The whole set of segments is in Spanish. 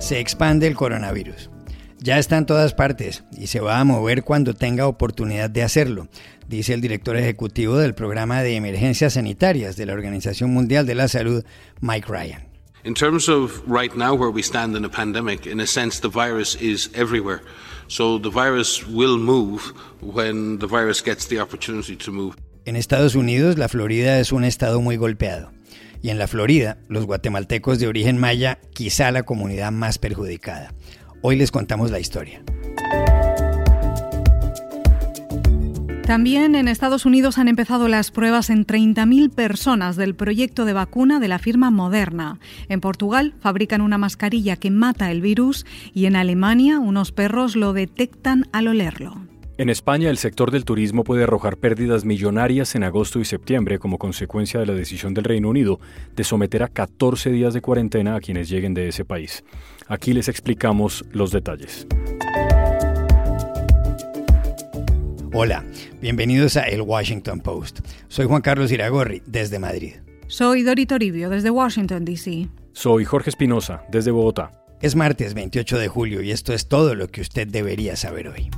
Se expande el coronavirus. Ya está en todas partes y se va a mover cuando tenga oportunidad de hacerlo, dice el director ejecutivo del programa de emergencias sanitarias de la Organización Mundial de la Salud, Mike Ryan. In terms of right now where we stand in a pandemic, in a sense, the virus is everywhere. So the virus will move when the virus gets the opportunity to move. En Estados Unidos, la Florida es un estado muy golpeado. Y en la Florida, los guatemaltecos de origen maya, quizá la comunidad más perjudicada. Hoy les contamos la historia. También en Estados Unidos han empezado las pruebas en 30.000 personas del proyecto de vacuna de la firma Moderna. En Portugal fabrican una mascarilla que mata el virus y en Alemania unos perros lo detectan al olerlo. En España, el sector del turismo puede arrojar pérdidas millonarias en agosto y septiembre como consecuencia de la decisión del Reino Unido de someter a 14 días de cuarentena a quienes lleguen de ese país. Aquí les explicamos los detalles. Hola, bienvenidos a El Washington Post. Soy Juan Carlos Iragorri, desde Madrid. Soy Dori Toribio, desde Washington, D.C. Soy Jorge Espinosa, desde Bogotá. Es martes 28 de julio y esto es todo lo que usted debería saber hoy.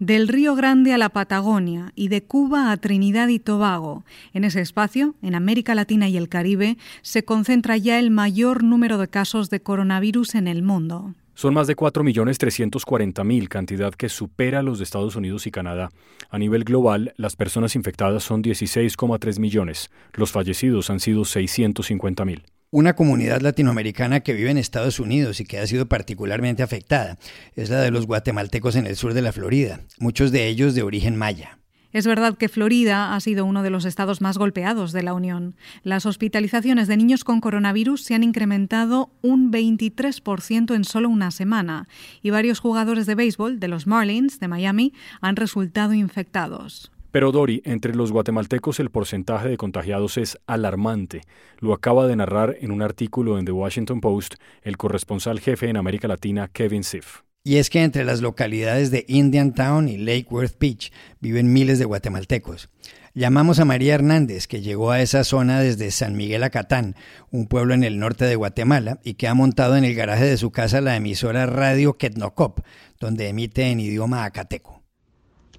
Del Río Grande a la Patagonia y de Cuba a Trinidad y Tobago. En ese espacio, en América Latina y el Caribe, se concentra ya el mayor número de casos de coronavirus en el mundo. Son más de 4.340.000, cantidad que supera los de Estados Unidos y Canadá. A nivel global, las personas infectadas son 16,3 millones. Los fallecidos han sido 650.000 una comunidad latinoamericana que vive en Estados Unidos y que ha sido particularmente afectada. Es la de los guatemaltecos en el sur de la Florida, muchos de ellos de origen maya. Es verdad que Florida ha sido uno de los estados más golpeados de la Unión. Las hospitalizaciones de niños con coronavirus se han incrementado un 23% en solo una semana y varios jugadores de béisbol de los Marlins de Miami han resultado infectados. Pero Dori, entre los guatemaltecos el porcentaje de contagiados es alarmante. Lo acaba de narrar en un artículo en The Washington Post el corresponsal jefe en América Latina, Kevin Siff. Y es que entre las localidades de Indiantown y Lake Worth Beach viven miles de guatemaltecos. Llamamos a María Hernández, que llegó a esa zona desde San Miguel Acatán, un pueblo en el norte de Guatemala, y que ha montado en el garaje de su casa la emisora Radio Ketnocop, donde emite en idioma acateco.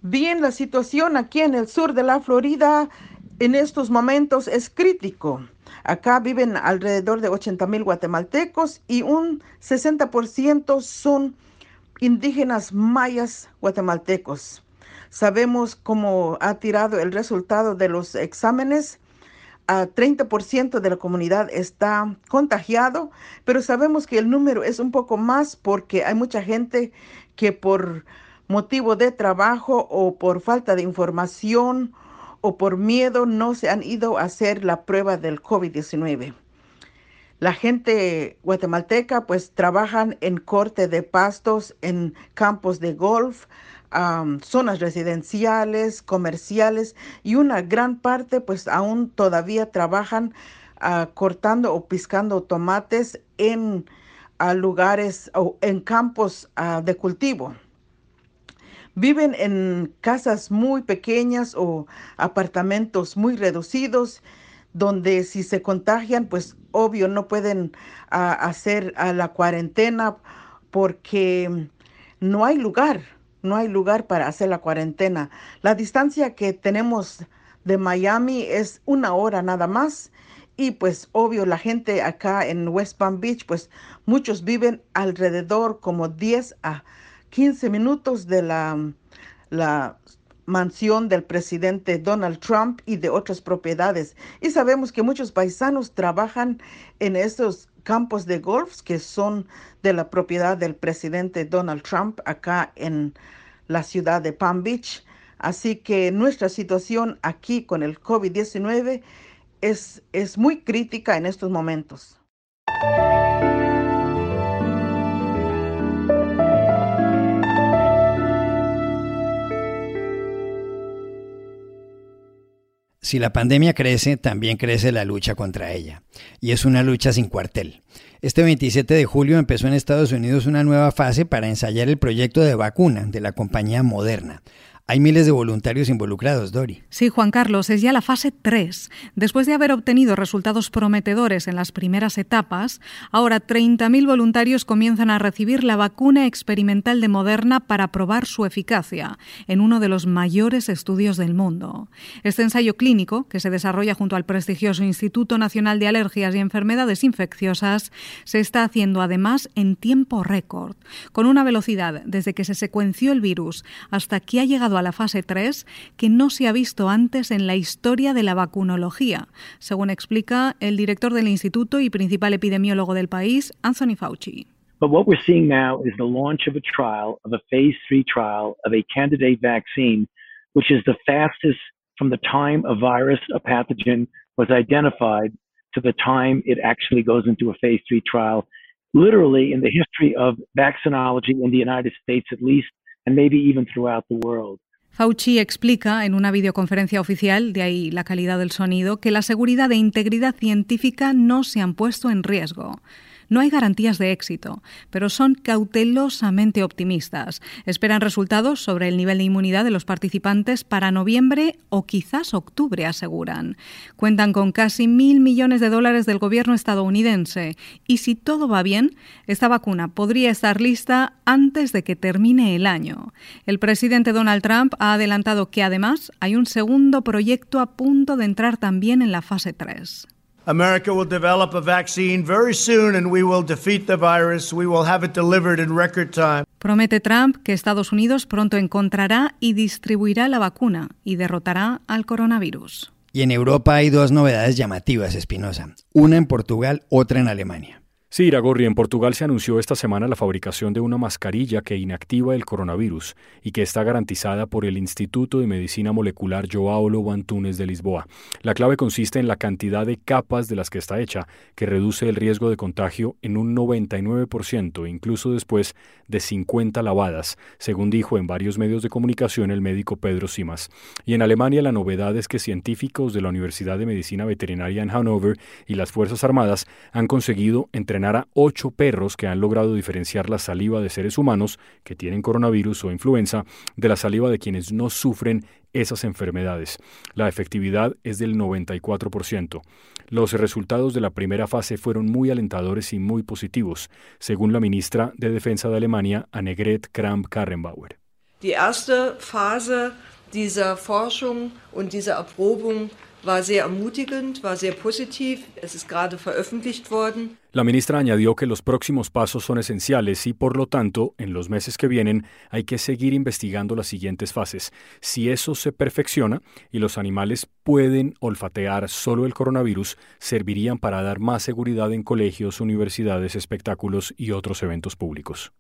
Bien, la situación aquí en el sur de la Florida en estos momentos es crítico. Acá viven alrededor de 80 mil guatemaltecos y un 60% son indígenas mayas guatemaltecos. Sabemos cómo ha tirado el resultado de los exámenes. A 30% de la comunidad está contagiado, pero sabemos que el número es un poco más porque hay mucha gente que por motivo de trabajo o por falta de información o por miedo no se han ido a hacer la prueba del COVID-19. La gente guatemalteca pues trabajan en corte de pastos, en campos de golf, zonas residenciales, comerciales y una gran parte pues aún todavía trabajan ah, cortando o piscando tomates en lugares o en campos ah, de cultivo. Viven en casas muy pequeñas o apartamentos muy reducidos donde si se contagian, pues obvio no pueden ah, hacer a la cuarentena porque no hay lugar, no hay lugar para hacer la cuarentena. La distancia que tenemos de Miami es una hora nada más y pues obvio la gente acá en West Palm Beach, pues muchos viven alrededor como 10 a 15 minutos de la, la mansión del presidente Donald Trump y de otras propiedades. Y sabemos que muchos paisanos trabajan en esos campos de golf que son de la propiedad del presidente Donald Trump acá en la ciudad de Palm Beach. Así que nuestra situación aquí con el COVID-19 es, es muy crítica en estos momentos. Si la pandemia crece, también crece la lucha contra ella. Y es una lucha sin cuartel. Este 27 de julio empezó en Estados Unidos una nueva fase para ensayar el proyecto de vacuna de la compañía Moderna. Hay miles de voluntarios involucrados, Dori. Sí, Juan Carlos, es ya la fase 3. Después de haber obtenido resultados prometedores en las primeras etapas, ahora 30.000 voluntarios comienzan a recibir la vacuna experimental de Moderna para probar su eficacia en uno de los mayores estudios del mundo. Este ensayo clínico, que se desarrolla junto al prestigioso Instituto Nacional de Alergias y Enfermedades Infecciosas, se está haciendo además en tiempo récord, con una velocidad desde que se secuenció el virus hasta que ha llegado a la fase 3 que no se ha visto antes en la historia de la vacunología, según explica el director del instituto y principal epidemiólogo del país, Anthony Fauci. But what we're seeing now is the launch of a trial, of a phase 3 trial of a candidate vaccine, which is the fastest from the time a virus, a pathogen, was identified to the time it actually goes into a phase 3 trial. Literally, in the history of vaccinology in the United States, at least, and maybe even throughout the world. Fauci explica en una videoconferencia oficial, de ahí la calidad del sonido, que la seguridad e integridad científica no se han puesto en riesgo. No hay garantías de éxito, pero son cautelosamente optimistas. Esperan resultados sobre el nivel de inmunidad de los participantes para noviembre o quizás octubre, aseguran. Cuentan con casi mil millones de dólares del gobierno estadounidense y si todo va bien, esta vacuna podría estar lista antes de que termine el año. El presidente Donald Trump ha adelantado que además hay un segundo proyecto a punto de entrar también en la fase 3. America will develop a vaccine very soon and we will defeat the virus. We will have it delivered in record time. Promete Trump que Estados Unidos pronto encontrará y distribuirá la vacuna y derrotará al coronavirus. Y en Europa hay dos novedades llamativas, Espinosa. Una en Portugal, otra en Alemania. Sí, Iragorri, en Portugal se anunció esta semana la fabricación de una mascarilla que inactiva el coronavirus y que está garantizada por el Instituto de Medicina Molecular Joao Lobo Antunes de Lisboa. La clave consiste en la cantidad de capas de las que está hecha, que reduce el riesgo de contagio en un 99%, incluso después de 50 lavadas, según dijo en varios medios de comunicación el médico Pedro Simas. Y en Alemania la novedad es que científicos de la Universidad de Medicina Veterinaria en Hannover y las Fuerzas Armadas han conseguido entrenar a ocho perros que han logrado diferenciar la saliva de seres humanos que tienen coronavirus o influenza de la saliva de quienes no sufren esas enfermedades. La efectividad es del 94%. Los resultados de la primera fase fueron muy alentadores y muy positivos, según la ministra de Defensa de Alemania, Annegret Kramp-Karrenbauer. Erprobung war sehr ermutigend, war sehr positiv. Es gerade veröffentlicht worden. La ministra añadió que los próximos pasos son esenciales y, por lo tanto, en los meses que vienen hay que seguir investigando las siguientes fases. Si eso se perfecciona y los animales pueden olfatear solo el coronavirus, servirían para dar más seguridad en colegios, universidades, espectáculos y otros eventos públicos.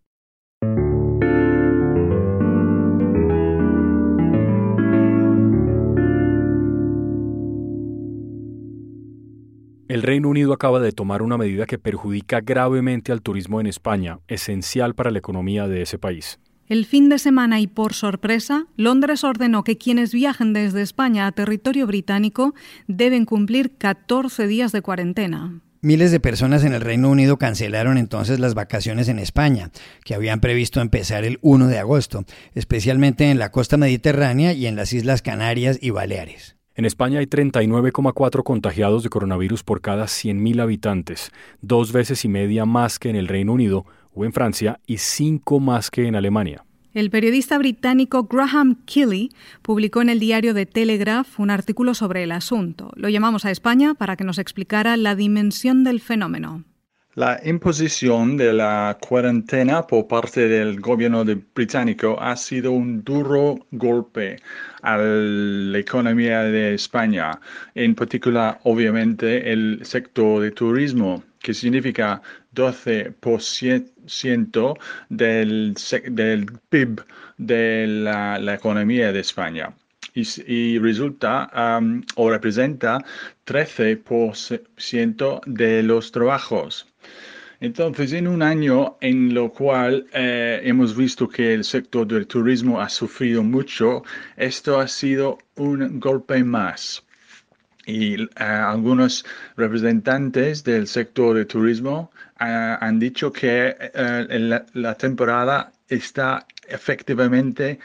El Reino Unido acaba de tomar una medida que perjudica gravemente al turismo en España, esencial para la economía de ese país. El fin de semana y por sorpresa, Londres ordenó que quienes viajen desde España a territorio británico deben cumplir 14 días de cuarentena. Miles de personas en el Reino Unido cancelaron entonces las vacaciones en España, que habían previsto empezar el 1 de agosto, especialmente en la costa mediterránea y en las Islas Canarias y Baleares. En España hay 39,4 contagiados de coronavirus por cada 100.000 habitantes, dos veces y media más que en el Reino Unido o en Francia y cinco más que en Alemania. El periodista británico Graham Kelly publicó en el diario The Telegraph un artículo sobre el asunto. Lo llamamos a España para que nos explicara la dimensión del fenómeno. La imposición de la cuarentena por parte del gobierno británico ha sido un duro golpe a la economía de España, en particular, obviamente, el sector de turismo. que significa 12% del, del PIB de la, economía de España. Y, resulta o representa 13% de los trabajos. Entonces, en un año en lo cual eh, hemos visto que el sector del turismo ha sufrido mucho, esto ha sido un golpe más y eh, algunos representantes del sector de turismo eh, han dicho que eh, la, temporada está efectivamente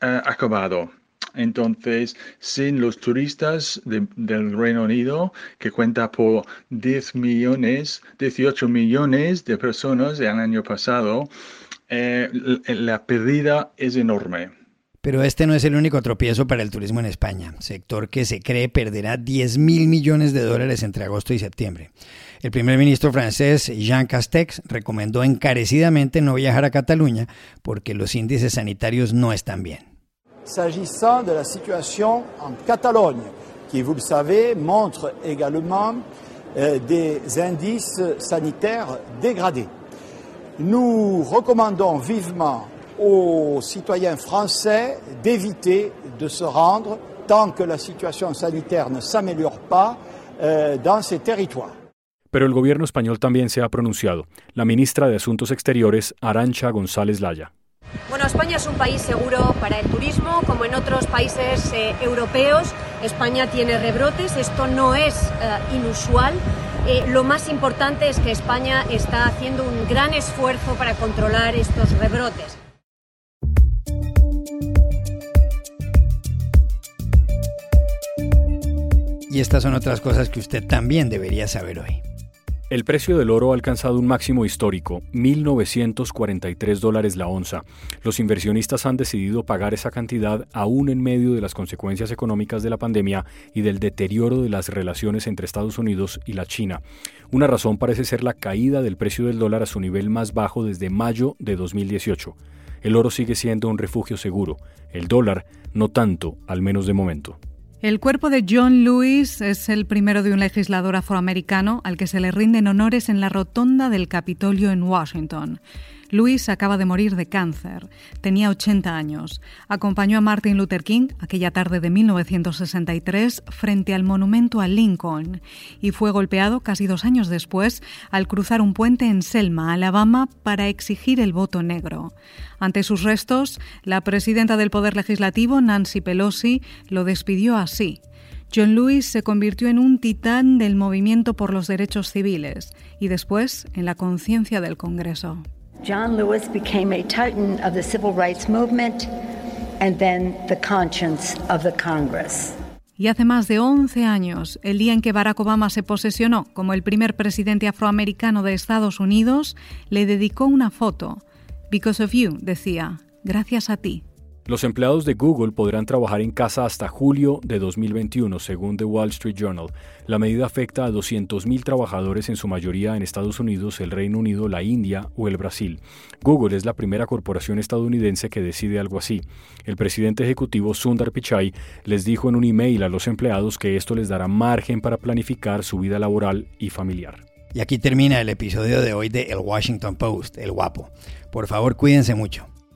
acabado. Entonces, sin los turistas del Reino Unido, que cuenta por 10 millones, 18 millones de personas el año pasado, la pérdida es enorme. Pero este no es el único tropiezo para el turismo en España, sector que se cree perderá 10 mil millones de dólares entre agosto y septiembre. El primer ministro francés Jean Castex recomendó encarecidamente no viajar a Cataluña porque los índices sanitarios no están bien. S'agissant de la situation en Catalogne, qui, vous le savez, montre également euh, des indices sanitaires dégradés. Nous recommandons vivement aux citoyens français d'éviter de se rendre tant que la situation sanitaire ne s'améliore pas euh, dans ces territoires. Pero el gobierno español también se ha pronunciado. La ministra de Asuntos Exteriores, Arancha González Laya. Bueno, España es un país seguro para el turismo, como en otros países eh, europeos. España tiene rebrotes, esto no es eh, inusual. Eh, lo más importante es que España está haciendo un gran esfuerzo para controlar estos rebrotes. Y estas son otras cosas que usted también debería saber hoy. El precio del oro ha alcanzado un máximo histórico, 1.943 dólares la onza. Los inversionistas han decidido pagar esa cantidad aún en medio de las consecuencias económicas de la pandemia y del deterioro de las relaciones entre Estados Unidos y la China. Una razón parece ser la caída del precio del dólar a su nivel más bajo desde mayo de 2018. El oro sigue siendo un refugio seguro, el dólar no tanto, al menos de momento. El cuerpo de John Lewis es el primero de un legislador afroamericano al que se le rinden honores en la rotonda del Capitolio en Washington. Luis acaba de morir de cáncer. Tenía 80 años. Acompañó a Martin Luther King aquella tarde de 1963 frente al monumento a Lincoln y fue golpeado casi dos años después al cruzar un puente en Selma, Alabama, para exigir el voto negro. Ante sus restos, la presidenta del Poder Legislativo, Nancy Pelosi, lo despidió así. John Lewis se convirtió en un titán del movimiento por los derechos civiles y después en la conciencia del Congreso. John Lewis became a titan of the civil rights movement and then the conscience of the Congress. Y hace más de 11 años, el día en que Barack Obama se posesionó como el primer presidente afroamericano de Estados Unidos, le dedicó una foto. Because of you, decía, gracias a ti. Los empleados de Google podrán trabajar en casa hasta julio de 2021, según The Wall Street Journal. La medida afecta a 200.000 trabajadores, en su mayoría en Estados Unidos, el Reino Unido, la India o el Brasil. Google es la primera corporación estadounidense que decide algo así. El presidente ejecutivo Sundar Pichai les dijo en un email a los empleados que esto les dará margen para planificar su vida laboral y familiar. Y aquí termina el episodio de hoy de El Washington Post, El Guapo. Por favor, cuídense mucho.